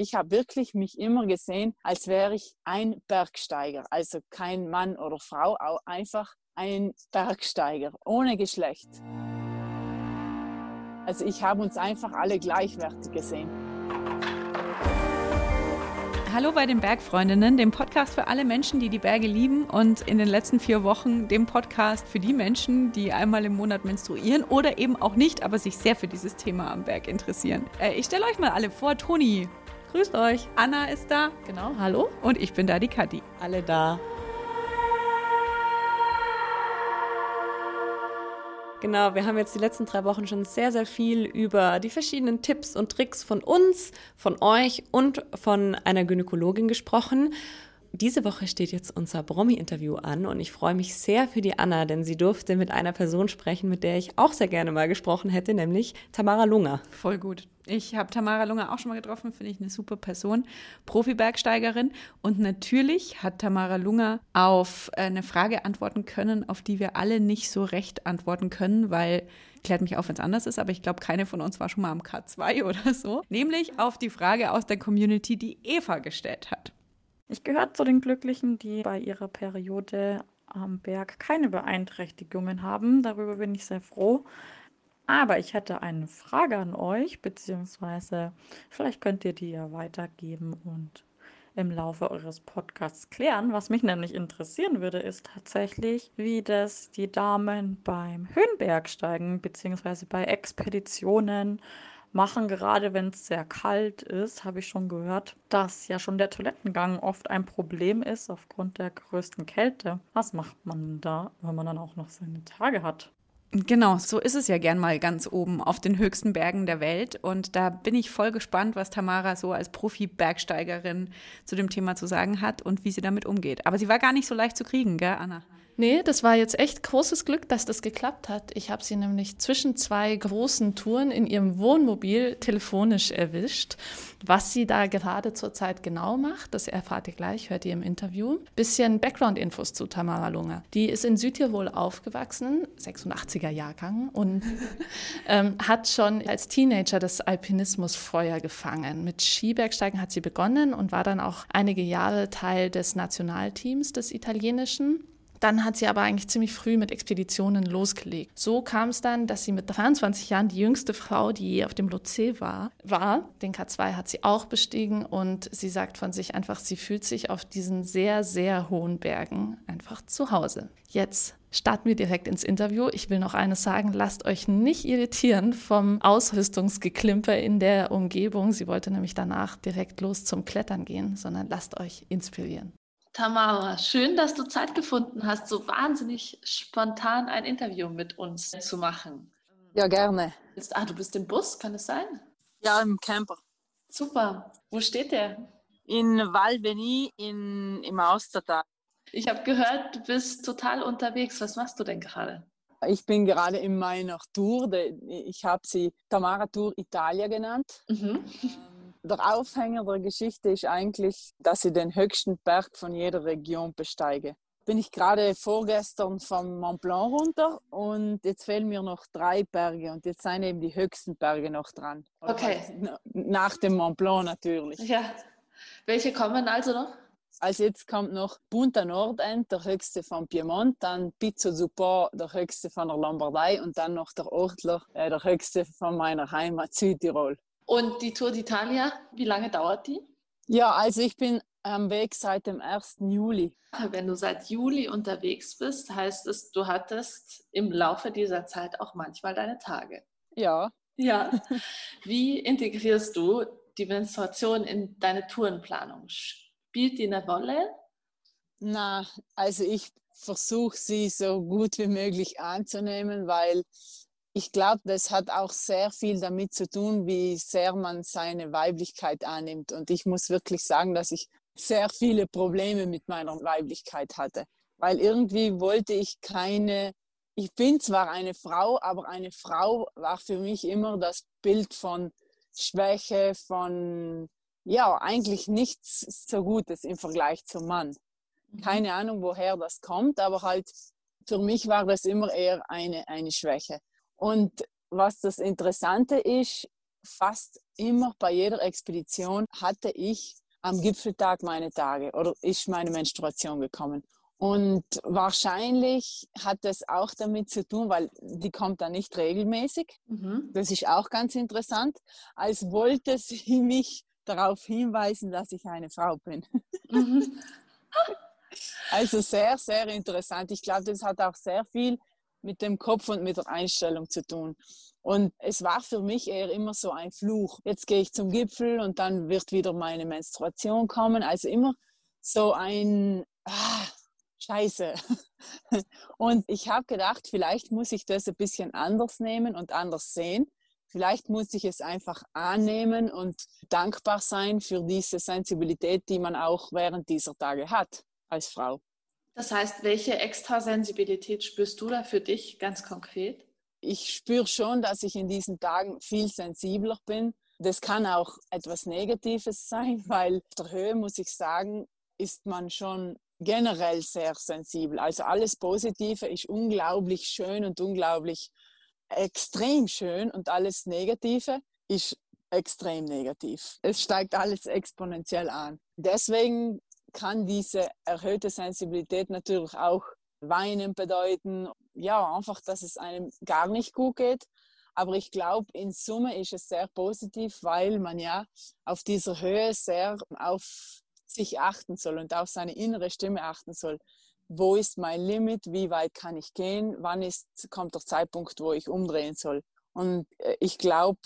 Ich habe wirklich mich immer gesehen, als wäre ich ein Bergsteiger, also kein Mann oder Frau, auch einfach ein Bergsteiger ohne Geschlecht. Also ich habe uns einfach alle gleichwertig gesehen. Hallo bei den Bergfreundinnen, dem Podcast für alle Menschen, die die Berge lieben und in den letzten vier Wochen dem Podcast für die Menschen, die einmal im Monat menstruieren oder eben auch nicht, aber sich sehr für dieses Thema am Berg interessieren. Äh, ich stelle euch mal alle vor, Toni. Grüßt euch. Anna ist da. Genau, hallo. Und ich bin da, die Kathi. Alle da. Genau, wir haben jetzt die letzten drei Wochen schon sehr, sehr viel über die verschiedenen Tipps und Tricks von uns, von euch und von einer Gynäkologin gesprochen. Diese Woche steht jetzt unser Promi-Interview an und ich freue mich sehr für die Anna, denn sie durfte mit einer Person sprechen, mit der ich auch sehr gerne mal gesprochen hätte, nämlich Tamara Lunger. Voll gut. Ich habe Tamara Lunger auch schon mal getroffen, finde ich eine super Person, Profi-Bergsteigerin. Und natürlich hat Tamara Lunger auf eine Frage antworten können, auf die wir alle nicht so recht antworten können, weil klärt mich auf, wenn es anders ist, aber ich glaube, keine von uns war schon mal am K2 oder so. Nämlich auf die Frage aus der Community, die Eva gestellt hat. Ich gehöre zu den Glücklichen, die bei ihrer Periode am Berg keine Beeinträchtigungen haben. Darüber bin ich sehr froh. Aber ich hätte eine Frage an euch, beziehungsweise vielleicht könnt ihr die ja weitergeben und im Laufe eures Podcasts klären. Was mich nämlich interessieren würde, ist tatsächlich, wie das die Damen beim Höhenbergsteigen beziehungsweise bei Expeditionen machen, gerade wenn es sehr kalt ist, habe ich schon gehört, dass ja schon der Toilettengang oft ein Problem ist aufgrund der größten Kälte. Was macht man da, wenn man dann auch noch seine Tage hat? Genau, so ist es ja gern mal ganz oben auf den höchsten Bergen der Welt. Und da bin ich voll gespannt, was Tamara so als Profi-Bergsteigerin zu dem Thema zu sagen hat und wie sie damit umgeht. Aber sie war gar nicht so leicht zu kriegen, gell, Anna? Nee, das war jetzt echt großes Glück, dass das geklappt hat. Ich habe sie nämlich zwischen zwei großen Touren in ihrem Wohnmobil telefonisch erwischt. Was sie da gerade zurzeit genau macht, das erfahrt ihr gleich, hört ihr im Interview. Bisschen Background-Infos zu Tamara Lunge. Die ist in Südtirol aufgewachsen, 86er Jahrgang, und ähm, hat schon als Teenager das Alpinismusfeuer gefangen. Mit Skibergsteigen hat sie begonnen und war dann auch einige Jahre Teil des Nationalteams des italienischen. Dann hat sie aber eigentlich ziemlich früh mit Expeditionen losgelegt. So kam es dann, dass sie mit 23 Jahren die jüngste Frau, die je auf dem Lotse war, war. Den K2 hat sie auch bestiegen und sie sagt von sich einfach, sie fühlt sich auf diesen sehr, sehr hohen Bergen einfach zu Hause. Jetzt starten wir direkt ins Interview. Ich will noch eines sagen, lasst euch nicht irritieren vom Ausrüstungsgeklimper in der Umgebung. Sie wollte nämlich danach direkt los zum Klettern gehen, sondern lasst euch inspirieren. Tamara, schön, dass du Zeit gefunden hast, so wahnsinnig spontan ein Interview mit uns zu machen. Ja, gerne. Ist, ah, du bist im Bus, kann es sein? Ja, im Camper. Super. Wo steht der? In Valveni in, im Austertal. Ich habe gehört, du bist total unterwegs. Was machst du denn gerade? Ich bin gerade in meiner Tour. Ich habe sie Tamara Tour Italia genannt. Mhm. Der Aufhänger der Geschichte ist eigentlich, dass ich den höchsten Berg von jeder Region besteige. Bin ich gerade vorgestern vom Mont Blanc runter und jetzt fehlen mir noch drei Berge und jetzt sind eben die höchsten Berge noch dran. Okay. Nach dem Mont Blanc natürlich. Ja. Welche kommen also noch? Also jetzt kommt noch Punta Nordend, der höchste von Piemont, dann Pizzo Support, der höchste von der Lombardei und dann noch der Ortler, äh, der höchste von meiner Heimat Südtirol. Und die Tour d'Italia, wie lange dauert die? Ja, also ich bin am Weg seit dem 1. Juli. Wenn du seit Juli unterwegs bist, heißt es, du hattest im Laufe dieser Zeit auch manchmal deine Tage. Ja. Ja. Wie integrierst du die Menstruation in deine Tourenplanung? Spielt die eine Rolle? Na, also ich versuche sie so gut wie möglich anzunehmen, weil ich glaube, das hat auch sehr viel damit zu tun, wie sehr man seine Weiblichkeit annimmt. Und ich muss wirklich sagen, dass ich sehr viele Probleme mit meiner Weiblichkeit hatte. Weil irgendwie wollte ich keine, ich bin zwar eine Frau, aber eine Frau war für mich immer das Bild von Schwäche, von, ja, eigentlich nichts so Gutes im Vergleich zum Mann. Mhm. Keine Ahnung, woher das kommt, aber halt für mich war das immer eher eine, eine Schwäche. Und was das Interessante ist, fast immer bei jeder Expedition hatte ich am Gipfeltag meine Tage oder ist meine Menstruation gekommen. Und wahrscheinlich hat das auch damit zu tun, weil die kommt dann nicht regelmäßig. Mhm. Das ist auch ganz interessant, als wollte sie mich darauf hinweisen, dass ich eine Frau bin. Mhm. also sehr, sehr interessant. Ich glaube, das hat auch sehr viel mit dem Kopf und mit der Einstellung zu tun. Und es war für mich eher immer so ein Fluch. Jetzt gehe ich zum Gipfel und dann wird wieder meine Menstruation kommen. Also immer so ein, ah, scheiße. Und ich habe gedacht, vielleicht muss ich das ein bisschen anders nehmen und anders sehen. Vielleicht muss ich es einfach annehmen und dankbar sein für diese Sensibilität, die man auch während dieser Tage hat als Frau. Das heißt, welche Extrasensibilität spürst du da für dich ganz konkret? Ich spüre schon, dass ich in diesen Tagen viel sensibler bin. Das kann auch etwas Negatives sein, weil auf der Höhe, muss ich sagen, ist man schon generell sehr sensibel. Also alles Positive ist unglaublich schön und unglaublich extrem schön und alles Negative ist extrem negativ. Es steigt alles exponentiell an. Deswegen kann diese erhöhte Sensibilität natürlich auch Weinen bedeuten. Ja, einfach, dass es einem gar nicht gut geht. Aber ich glaube, in Summe ist es sehr positiv, weil man ja auf dieser Höhe sehr auf sich achten soll und auf seine innere Stimme achten soll. Wo ist mein Limit? Wie weit kann ich gehen? Wann ist, kommt der Zeitpunkt, wo ich umdrehen soll? Und äh, ich glaube,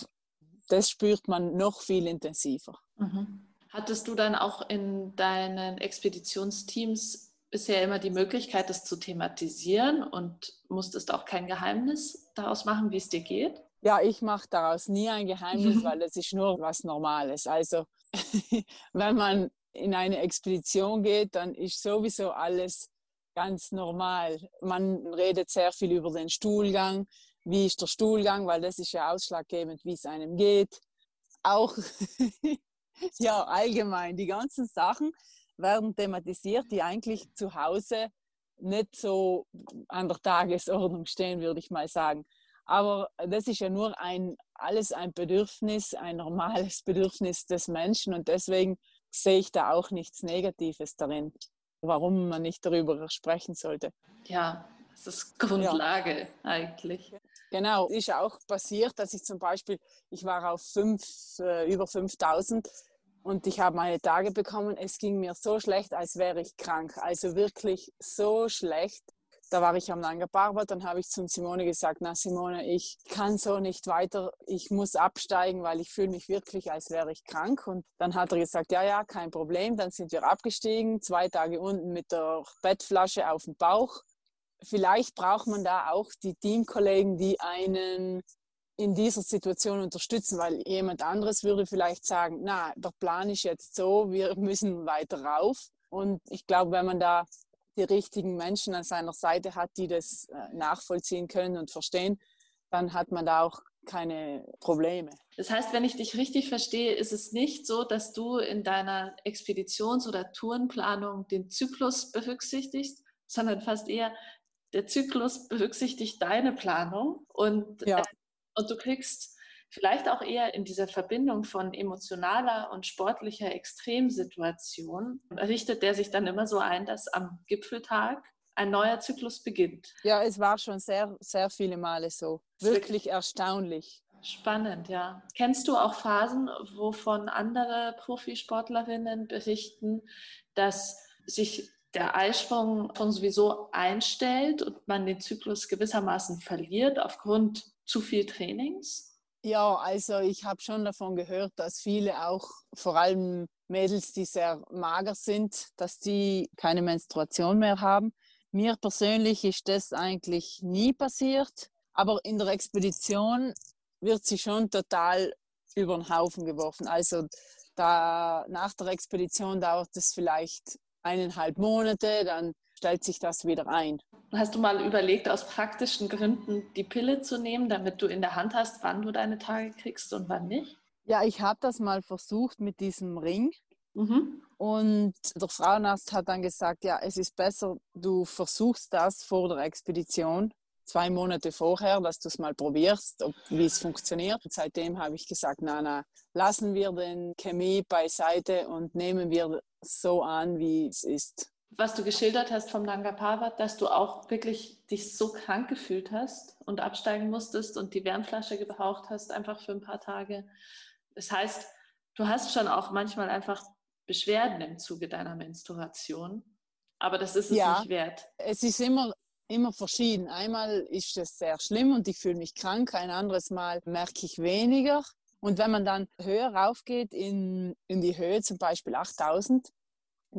das spürt man noch viel intensiver. Mhm. Hattest du dann auch in deinen Expeditionsteams bisher immer die Möglichkeit, das zu thematisieren und musstest auch kein Geheimnis daraus machen, wie es dir geht? Ja, ich mache daraus nie ein Geheimnis, weil es ist nur was Normales. Also wenn man in eine Expedition geht, dann ist sowieso alles ganz normal. Man redet sehr viel über den Stuhlgang. Wie ist der Stuhlgang? Weil das ist ja ausschlaggebend, wie es einem geht. Auch, ja, allgemein, die ganzen Sachen werden thematisiert, die eigentlich zu Hause nicht so an der Tagesordnung stehen, würde ich mal sagen. Aber das ist ja nur ein, alles ein Bedürfnis, ein normales Bedürfnis des Menschen und deswegen sehe ich da auch nichts Negatives darin, warum man nicht darüber sprechen sollte. Ja, das ist Grundlage ja. eigentlich. Genau, ist auch passiert, dass ich zum Beispiel, ich war auf fünf, äh, über 5000 und ich habe meine Tage bekommen. Es ging mir so schlecht, als wäre ich krank. Also wirklich so schlecht da war ich am Nanga Parbat, dann habe ich zum Simone gesagt, na Simone, ich kann so nicht weiter, ich muss absteigen, weil ich fühle mich wirklich, als wäre ich krank. Und dann hat er gesagt, ja, ja, kein Problem. Dann sind wir abgestiegen, zwei Tage unten mit der Bettflasche auf dem Bauch. Vielleicht braucht man da auch die Teamkollegen, die einen in dieser Situation unterstützen, weil jemand anderes würde vielleicht sagen, na, der Plan ist jetzt so, wir müssen weiter rauf. Und ich glaube, wenn man da die richtigen Menschen an seiner Seite hat, die das äh, nachvollziehen können und verstehen, dann hat man da auch keine Probleme. Das heißt, wenn ich dich richtig verstehe, ist es nicht so, dass du in deiner Expeditions- oder Tourenplanung den Zyklus berücksichtigst, sondern fast eher der Zyklus berücksichtigt deine Planung und, ja. Und du kriegst vielleicht auch eher in dieser Verbindung von emotionaler und sportlicher Extremsituation, richtet der sich dann immer so ein, dass am Gipfeltag ein neuer Zyklus beginnt. Ja, es war schon sehr, sehr viele Male so. Wirklich erstaunlich. Spannend, ja. Kennst du auch Phasen, wovon andere Profisportlerinnen berichten, dass sich der Eisprung schon sowieso einstellt und man den Zyklus gewissermaßen verliert aufgrund zu viel Trainings? Ja, also ich habe schon davon gehört, dass viele auch, vor allem Mädels, die sehr mager sind, dass die keine Menstruation mehr haben. Mir persönlich ist das eigentlich nie passiert, aber in der Expedition wird sie schon total über den Haufen geworfen. Also da nach der Expedition dauert es vielleicht eineinhalb Monate, dann stellt sich das wieder ein. Hast du mal überlegt, aus praktischen Gründen die Pille zu nehmen, damit du in der Hand hast, wann du deine Tage kriegst und wann nicht? Ja, ich habe das mal versucht mit diesem Ring. Mhm. Und der Frauenarzt hat dann gesagt, ja, es ist besser, du versuchst das vor der Expedition, zwei Monate vorher, dass du es mal probierst, ob, wie es funktioniert. Und seitdem habe ich gesagt, na, na, lassen wir den Chemie beiseite und nehmen wir so an, wie es ist. Was du geschildert hast vom Nanga Parbat, dass du auch wirklich dich so krank gefühlt hast und absteigen musstest und die Wärmflasche gebraucht hast, einfach für ein paar Tage. Das heißt, du hast schon auch manchmal einfach Beschwerden im Zuge deiner Menstruation, aber das ist es ja, nicht wert. Es ist immer immer verschieden. Einmal ist es sehr schlimm und ich fühle mich krank, ein anderes Mal merke ich weniger. Und wenn man dann höher raufgeht in, in die Höhe, zum Beispiel 8000,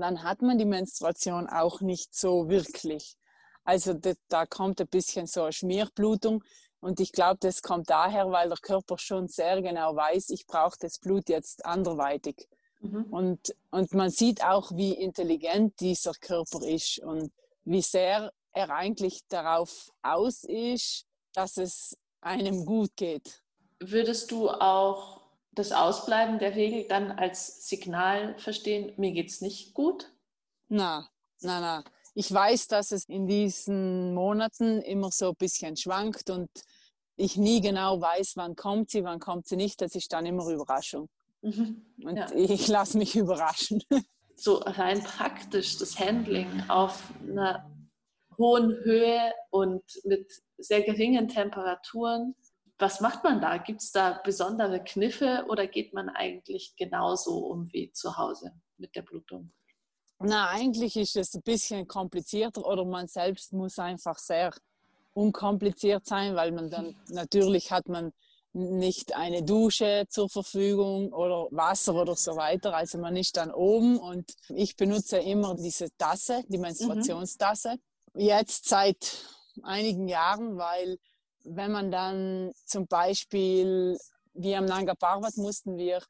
dann hat man die Menstruation auch nicht so wirklich. Also da, da kommt ein bisschen so eine Schmierblutung. Und ich glaube, das kommt daher, weil der Körper schon sehr genau weiß, ich brauche das Blut jetzt anderweitig. Mhm. Und, und man sieht auch, wie intelligent dieser Körper ist und wie sehr er eigentlich darauf aus ist, dass es einem gut geht. Würdest du auch das Ausbleiben der Regel dann als Signal verstehen, mir geht es nicht gut? Na, na, na. Ich weiß, dass es in diesen Monaten immer so ein bisschen schwankt und ich nie genau weiß, wann kommt sie, wann kommt sie nicht. Das ist dann immer Überraschung. Mhm. Und ja. ich lasse mich überraschen. So rein praktisch das Handling auf einer hohen Höhe und mit sehr geringen Temperaturen. Was macht man da? Gibt es da besondere Kniffe oder geht man eigentlich genauso um wie zu Hause mit der Blutung? Na, eigentlich ist es ein bisschen komplizierter oder man selbst muss einfach sehr unkompliziert sein, weil man dann natürlich hat man nicht eine Dusche zur Verfügung oder Wasser oder so weiter. Also man ist dann oben und ich benutze immer diese Tasse, die mhm. Menstruationstasse. Mhm jetzt seit einigen Jahren, weil wenn man dann zum Beispiel, wie am Nanga Parbat mussten wir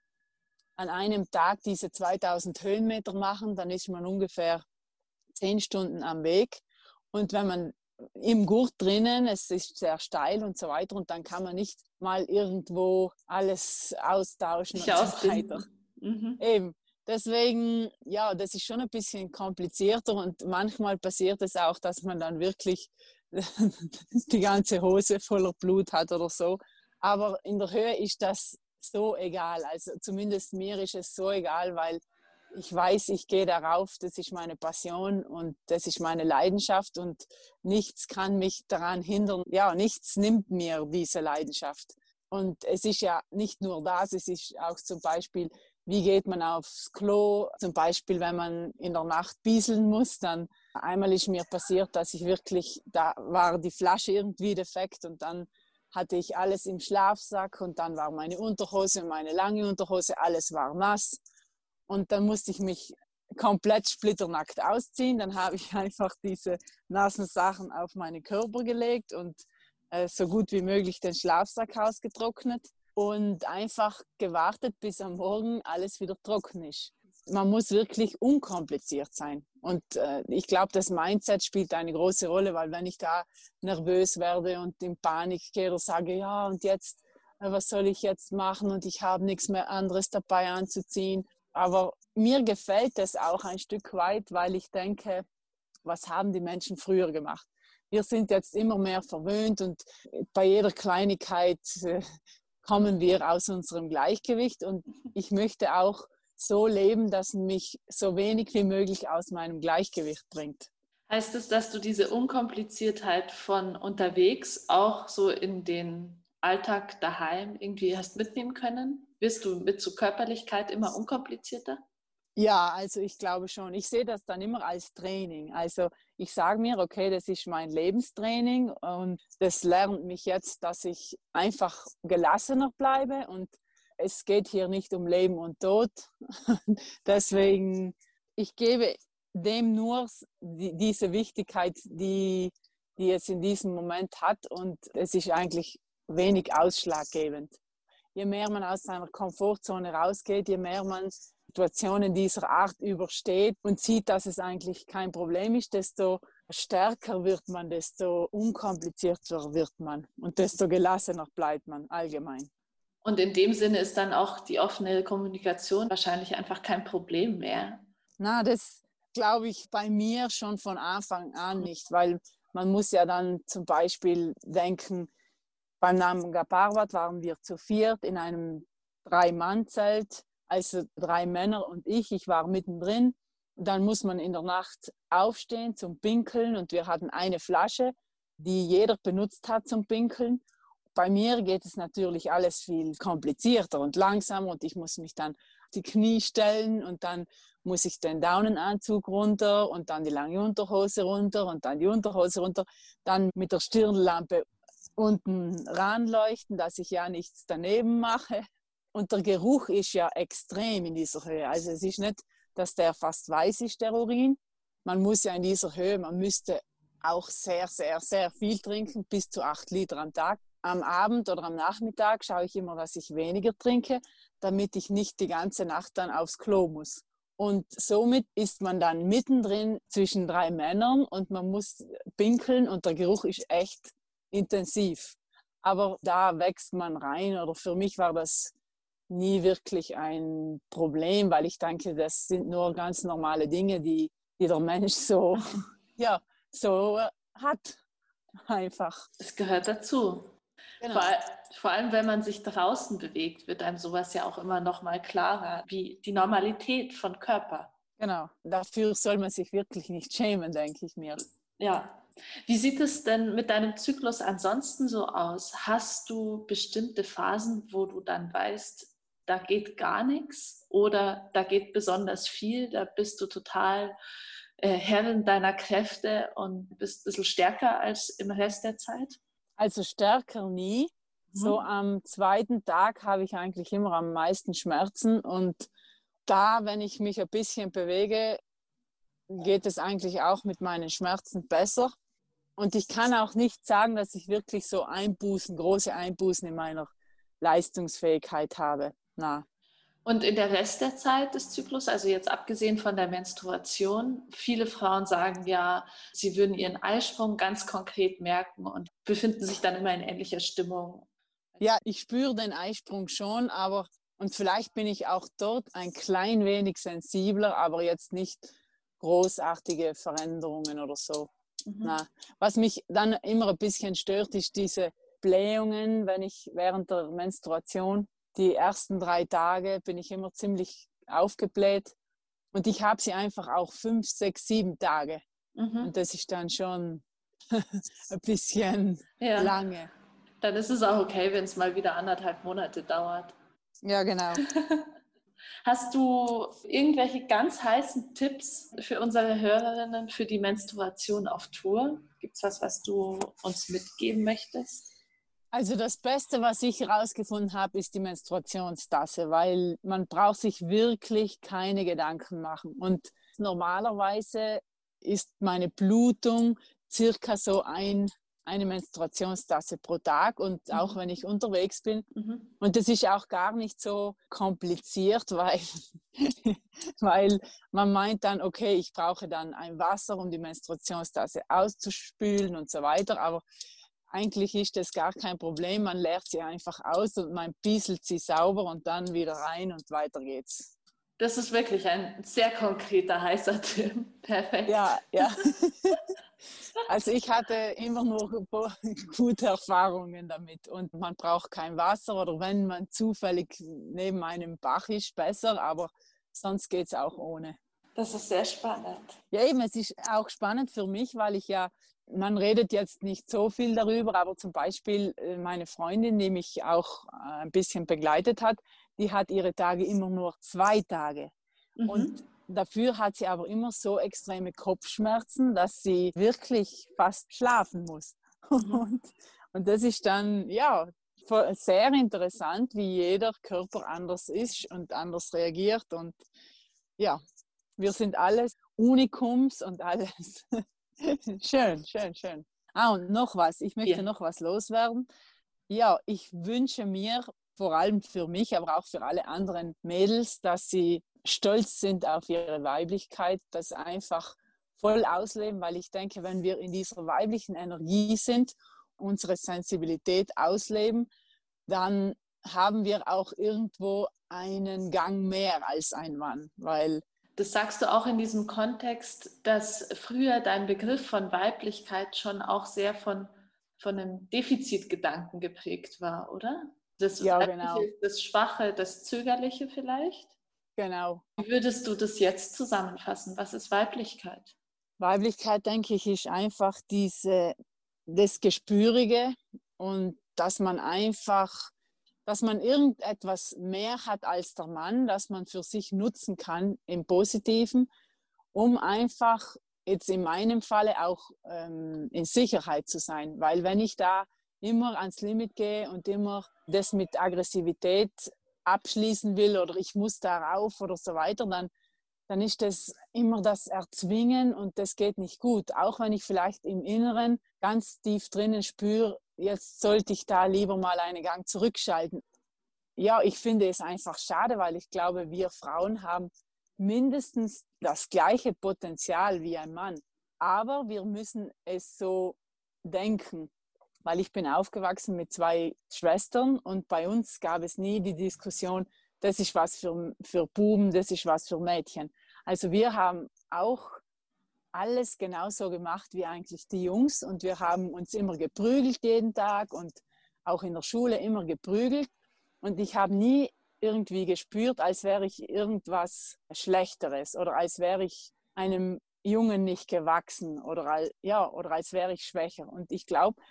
an einem Tag diese 2000 Höhenmeter machen, dann ist man ungefähr zehn Stunden am Weg. Und wenn man im Gurt drinnen, es ist sehr steil und so weiter, und dann kann man nicht mal irgendwo alles austauschen und so weiter. Mhm. Eben. Deswegen, ja, das ist schon ein bisschen komplizierter und manchmal passiert es auch, dass man dann wirklich die ganze Hose voller Blut hat oder so. Aber in der Höhe ist das so egal. Also zumindest mir ist es so egal, weil ich weiß, ich gehe darauf, das ist meine Passion und das ist meine Leidenschaft und nichts kann mich daran hindern. Ja, nichts nimmt mir diese Leidenschaft. Und es ist ja nicht nur das, es ist auch zum Beispiel wie geht man aufs Klo? Zum Beispiel, wenn man in der Nacht bieseln muss, dann einmal ist mir passiert, dass ich wirklich, da war die Flasche irgendwie defekt und dann hatte ich alles im Schlafsack und dann war meine Unterhose, meine lange Unterhose, alles war nass. Und dann musste ich mich komplett splitternackt ausziehen. Dann habe ich einfach diese nassen Sachen auf meinen Körper gelegt und äh, so gut wie möglich den Schlafsack ausgetrocknet und einfach gewartet, bis am Morgen alles wieder trocken ist. Man muss wirklich unkompliziert sein. Und äh, ich glaube, das Mindset spielt eine große Rolle, weil wenn ich da nervös werde und in Panik gehe oder sage, ja, und jetzt, äh, was soll ich jetzt machen und ich habe nichts mehr anderes dabei anzuziehen. Aber mir gefällt es auch ein Stück weit, weil ich denke, was haben die Menschen früher gemacht? Wir sind jetzt immer mehr verwöhnt und bei jeder Kleinigkeit äh, kommen wir aus unserem Gleichgewicht und ich möchte auch so leben, dass mich so wenig wie möglich aus meinem Gleichgewicht bringt. Heißt es, dass du diese Unkompliziertheit von unterwegs auch so in den Alltag daheim irgendwie hast mitnehmen können? Wirst du mit so Körperlichkeit immer unkomplizierter? Ja, also ich glaube schon. Ich sehe das dann immer als Training. Also ich sage mir, okay, das ist mein Lebenstraining und das lernt mich jetzt, dass ich einfach gelassener bleibe und es geht hier nicht um Leben und Tod. Deswegen, ich gebe dem nur die, diese Wichtigkeit, die, die es in diesem Moment hat und es ist eigentlich wenig ausschlaggebend. Je mehr man aus seiner Komfortzone rausgeht, je mehr man Situationen dieser Art übersteht und sieht, dass es eigentlich kein Problem ist, desto stärker wird man, desto unkomplizierter wird man und desto gelassener bleibt man allgemein. Und in dem Sinne ist dann auch die offene Kommunikation wahrscheinlich einfach kein Problem mehr. Na, das glaube ich bei mir schon von Anfang an nicht, weil man muss ja dann zum Beispiel denken, beim Nanga Parbat waren wir zu viert in einem Drei-Mann-Zelt, also drei Männer und ich. Ich war mittendrin. Dann muss man in der Nacht aufstehen zum Pinkeln und wir hatten eine Flasche, die jeder benutzt hat zum Pinkeln. Bei mir geht es natürlich alles viel komplizierter und langsamer und ich muss mich dann die Knie stellen und dann muss ich den Daunenanzug runter und dann die lange Unterhose runter und dann die Unterhose runter, dann mit der Stirnlampe unten ranleuchten, dass ich ja nichts daneben mache. Und der Geruch ist ja extrem in dieser Höhe. Also es ist nicht, dass der fast weiß ist, der Urin. Man muss ja in dieser Höhe, man müsste auch sehr, sehr, sehr viel trinken, bis zu acht Liter am Tag. Am Abend oder am Nachmittag schaue ich immer, dass ich weniger trinke, damit ich nicht die ganze Nacht dann aufs Klo muss. Und somit ist man dann mittendrin zwischen drei Männern und man muss pinkeln und der Geruch ist echt intensiv. Aber da wächst man rein oder für mich war das nie wirklich ein Problem, weil ich denke, das sind nur ganz normale Dinge, die, die der Mensch so, ja, so hat. Einfach. Es gehört dazu. Genau. Vor, vor, allem, wenn man sich draußen bewegt, wird einem sowas ja auch immer noch mal klarer, wie die Normalität von Körper. Genau. Dafür soll man sich wirklich nicht schämen, denke ich mir. Ja. Wie sieht es denn mit deinem Zyklus ansonsten so aus? Hast du bestimmte Phasen, wo du dann weißt, da geht gar nichts oder da geht besonders viel, da bist du total äh, Herrin deiner Kräfte und bist ein bisschen stärker als im Rest der Zeit? Also stärker nie. Mhm. So am zweiten Tag habe ich eigentlich immer am meisten Schmerzen und da, wenn ich mich ein bisschen bewege, geht es eigentlich auch mit meinen Schmerzen besser. Und ich kann auch nicht sagen, dass ich wirklich so Einbußen, große Einbußen in meiner Leistungsfähigkeit habe. Na. Und in der Rest der Zeit des Zyklus, also jetzt abgesehen von der Menstruation, viele Frauen sagen ja, sie würden ihren Eisprung ganz konkret merken und befinden sich dann immer in ähnlicher Stimmung. Ja, ich spüre den Eisprung schon, aber und vielleicht bin ich auch dort ein klein wenig sensibler, aber jetzt nicht großartige Veränderungen oder so. Mhm. Na, was mich dann immer ein bisschen stört, ist diese Blähungen, wenn ich während der Menstruation die ersten drei Tage bin ich immer ziemlich aufgebläht. Und ich habe sie einfach auch fünf, sechs, sieben Tage. Mhm. Und das ist dann schon ein bisschen ja. lange. Dann ist es auch okay, wenn es mal wieder anderthalb Monate dauert. Ja, genau. Hast du irgendwelche ganz heißen Tipps für unsere Hörerinnen für die Menstruation auf Tour? Gibt es was, was du uns mitgeben möchtest? Also das Beste, was ich herausgefunden habe, ist die Menstruationstasse, weil man braucht sich wirklich keine Gedanken machen. Und normalerweise ist meine Blutung circa so ein, eine Menstruationstasse pro Tag und mhm. auch wenn ich unterwegs bin. Mhm. Und das ist auch gar nicht so kompliziert, weil, weil man meint dann, okay, ich brauche dann ein Wasser, um die Menstruationstasse auszuspülen und so weiter. Aber eigentlich ist das gar kein Problem. Man leert sie einfach aus und man pieselt sie sauber und dann wieder rein und weiter geht's. Das ist wirklich ein sehr konkreter, heißer Tipp. Perfekt. Ja, ja. Also ich hatte immer nur gute Erfahrungen damit und man braucht kein Wasser oder wenn man zufällig neben einem Bach ist, besser, aber sonst geht es auch ohne. Das ist sehr spannend. Ja, eben, es ist auch spannend für mich, weil ich ja man redet jetzt nicht so viel darüber, aber zum Beispiel äh, meine Freundin, die mich auch äh, ein bisschen begleitet hat, die hat ihre Tage immer nur zwei Tage. Mhm. Und dafür hat sie aber immer so extreme Kopfschmerzen, dass sie wirklich fast schlafen muss. Mhm. Und, und das ist dann, ja, sehr interessant, wie jeder Körper anders ist und anders reagiert. Und ja, wir sind alles Unikums und alles schön, schön, schön. Ah, und noch was. Ich möchte ja. noch was loswerden. Ja, ich wünsche mir vor allem für mich, aber auch für alle anderen Mädels, dass sie stolz sind auf ihre Weiblichkeit, das einfach voll ausleben, weil ich denke, wenn wir in dieser weiblichen Energie sind, unsere Sensibilität ausleben, dann haben wir auch irgendwo einen Gang mehr als ein Mann, weil Das sagst du auch in diesem Kontext, dass früher dein Begriff von Weiblichkeit schon auch sehr von, von einem Defizitgedanken geprägt war, oder? Das ja, genau. das Schwache, das Zögerliche vielleicht? Genau. Wie würdest du das jetzt zusammenfassen? Was ist Weiblichkeit? Weiblichkeit, denke ich, ist einfach diese, das Gespürige und dass man einfach, dass man irgendetwas mehr hat als der Mann, dass man für sich nutzen kann im Positiven, um einfach jetzt in meinem Falle auch ähm, in Sicherheit zu sein. Weil wenn ich da immer ans Limit gehe und immer das mit Aggressivität abschließen will oder ich muss darauf oder so weiter, dann, dann ist das immer das Erzwingen und das geht nicht gut. Auch wenn ich vielleicht im Inneren ganz tief drinnen spüre, jetzt sollte ich da lieber mal einen Gang zurückschalten. Ja, ich finde es einfach schade, weil ich glaube, wir Frauen haben mindestens das gleiche Potenzial wie ein Mann. Aber wir müssen es so denken weil ich bin aufgewachsen mit zwei Schwestern und bei uns gab es nie die Diskussion, das ist was für, für Buben, das ist was für Mädchen. Also wir haben auch alles genauso gemacht wie eigentlich die Jungs und wir haben uns immer geprügelt jeden Tag und auch in der Schule immer geprügelt und ich habe nie irgendwie gespürt, als wäre ich irgendwas Schlechteres oder als wäre ich einem Jungen nicht gewachsen oder, ja, oder als wäre ich schwächer. Und ich glaube,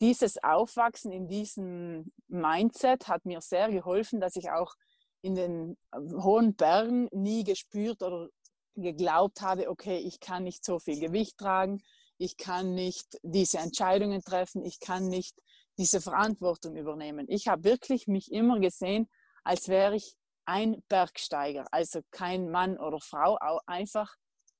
dieses Aufwachsen in diesem Mindset hat mir sehr geholfen, dass ich auch in den hohen Bergen nie gespürt oder geglaubt habe, okay, ich kann nicht so viel Gewicht tragen, ich kann nicht diese Entscheidungen treffen, ich kann nicht diese Verantwortung übernehmen. Ich habe wirklich mich immer gesehen, als wäre ich ein Bergsteiger, also kein Mann oder Frau, einfach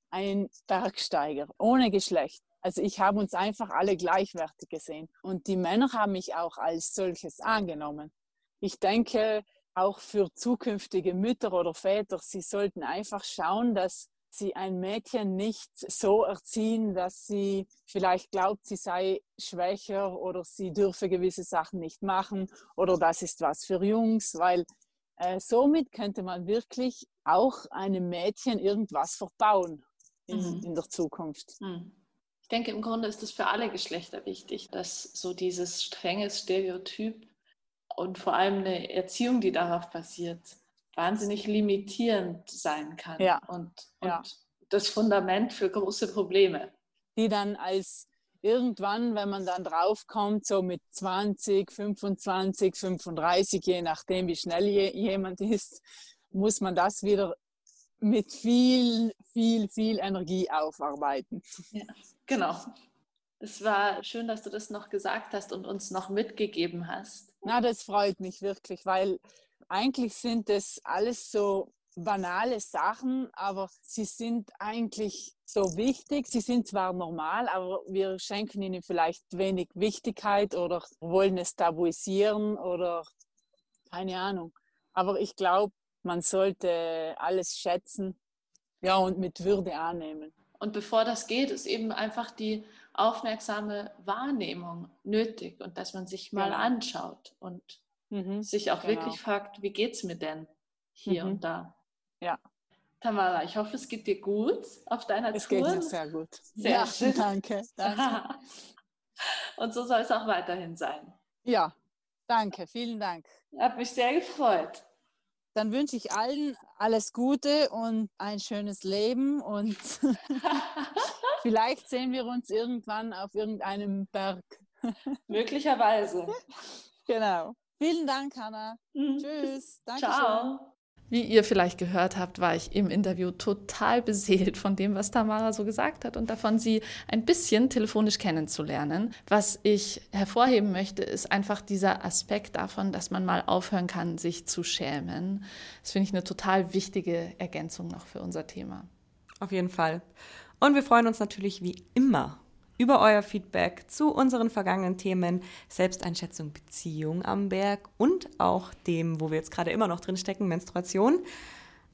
ein Bergsteiger ohne Geschlecht. Also ich habe uns einfach alle gleichwertig gesehen. Und die Männer haben mich auch als solches angenommen. Ich denke, auch für zukünftige Mütter oder Väter, sie sollten einfach schauen, dass sie ein Mädchen nicht so erziehen, dass sie vielleicht glaubt, sie sei schwächer oder sie dürfe gewisse Sachen nicht machen oder das ist was für Jungs, weil äh, somit könnte man wirklich auch einem Mädchen irgendwas verbauen in, mhm. in der Zukunft. Mhm denke, im Grunde ist es für alle Geschlechter wichtig, dass so dieses strenge Stereotyp und vor allem eine Erziehung, die darauf basiert, wahnsinnig limitierend sein kann ja. und, und ja. das Fundament für große Probleme. Die dann als irgendwann, wenn man dann draufkommt, so mit 20, 25, 35, je nachdem, wie schnell jemand ist, muss man das wieder mit viel, viel, viel Energie aufarbeiten. Ja. Genau. Es war schön, dass du das noch gesagt hast und uns noch mitgegeben hast. Na, das freut mich wirklich, weil eigentlich sind das alles so banale Sachen, aber sie sind eigentlich so wichtig. Sie sind zwar normal, aber wir schenken ihnen vielleicht wenig Wichtigkeit oder wollen es tabuisieren oder keine Ahnung. Aber ich glaube, man sollte alles schätzen ja, und mit Würde annehmen. Und bevor das geht, ist eben einfach die aufmerksame Wahrnehmung nötig und dass man sich mal genau. anschaut und mhm. sich auch genau. wirklich fragt, wie geht es mir denn hier mhm. und da? Ja. Tamara, ich hoffe, es geht dir gut auf deiner es Tour. Es geht mir sehr gut. Sehr ja, schön. Danke. danke. und so soll es auch weiterhin sein. Ja, danke. Vielen Dank. Hat mich sehr gefreut. Dann wünsche ich allen alles Gute und ein schönes Leben und vielleicht sehen wir uns irgendwann auf irgendeinem Berg. Möglicherweise. Genau. Vielen Dank, Hanna. Mhm. Tschüss. Danke Ciao. Wie ihr vielleicht gehört habt, war ich im Interview total beseelt von dem, was Tamara so gesagt hat und davon, sie ein bisschen telefonisch kennenzulernen. Was ich hervorheben möchte, ist einfach dieser Aspekt davon, dass man mal aufhören kann, sich zu schämen. Das finde ich eine total wichtige Ergänzung noch für unser Thema. Auf jeden Fall. Und wir freuen uns natürlich wie immer über euer Feedback zu unseren vergangenen Themen Selbsteinschätzung, Beziehung am Berg und auch dem, wo wir jetzt gerade immer noch drin stecken, Menstruation.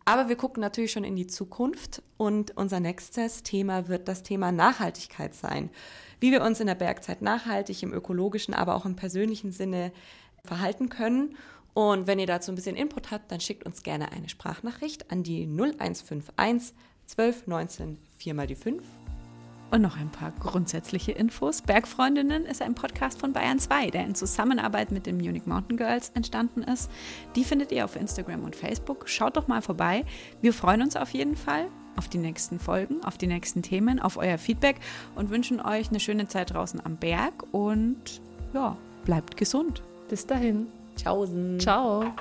Aber wir gucken natürlich schon in die Zukunft und unser nächstes Thema wird das Thema Nachhaltigkeit sein. Wie wir uns in der Bergzeit nachhaltig im ökologischen, aber auch im persönlichen Sinne verhalten können Und wenn ihr dazu ein bisschen Input habt, dann schickt uns gerne eine Sprachnachricht an die 0151 12 19 4 mal die 5 und noch ein paar grundsätzliche Infos. Bergfreundinnen ist ein Podcast von Bayern 2, der in Zusammenarbeit mit den Munich Mountain Girls entstanden ist. Die findet ihr auf Instagram und Facebook. Schaut doch mal vorbei. Wir freuen uns auf jeden Fall auf die nächsten Folgen, auf die nächsten Themen, auf euer Feedback und wünschen euch eine schöne Zeit draußen am Berg und ja, bleibt gesund. Bis dahin. Tschaußen. Ciao.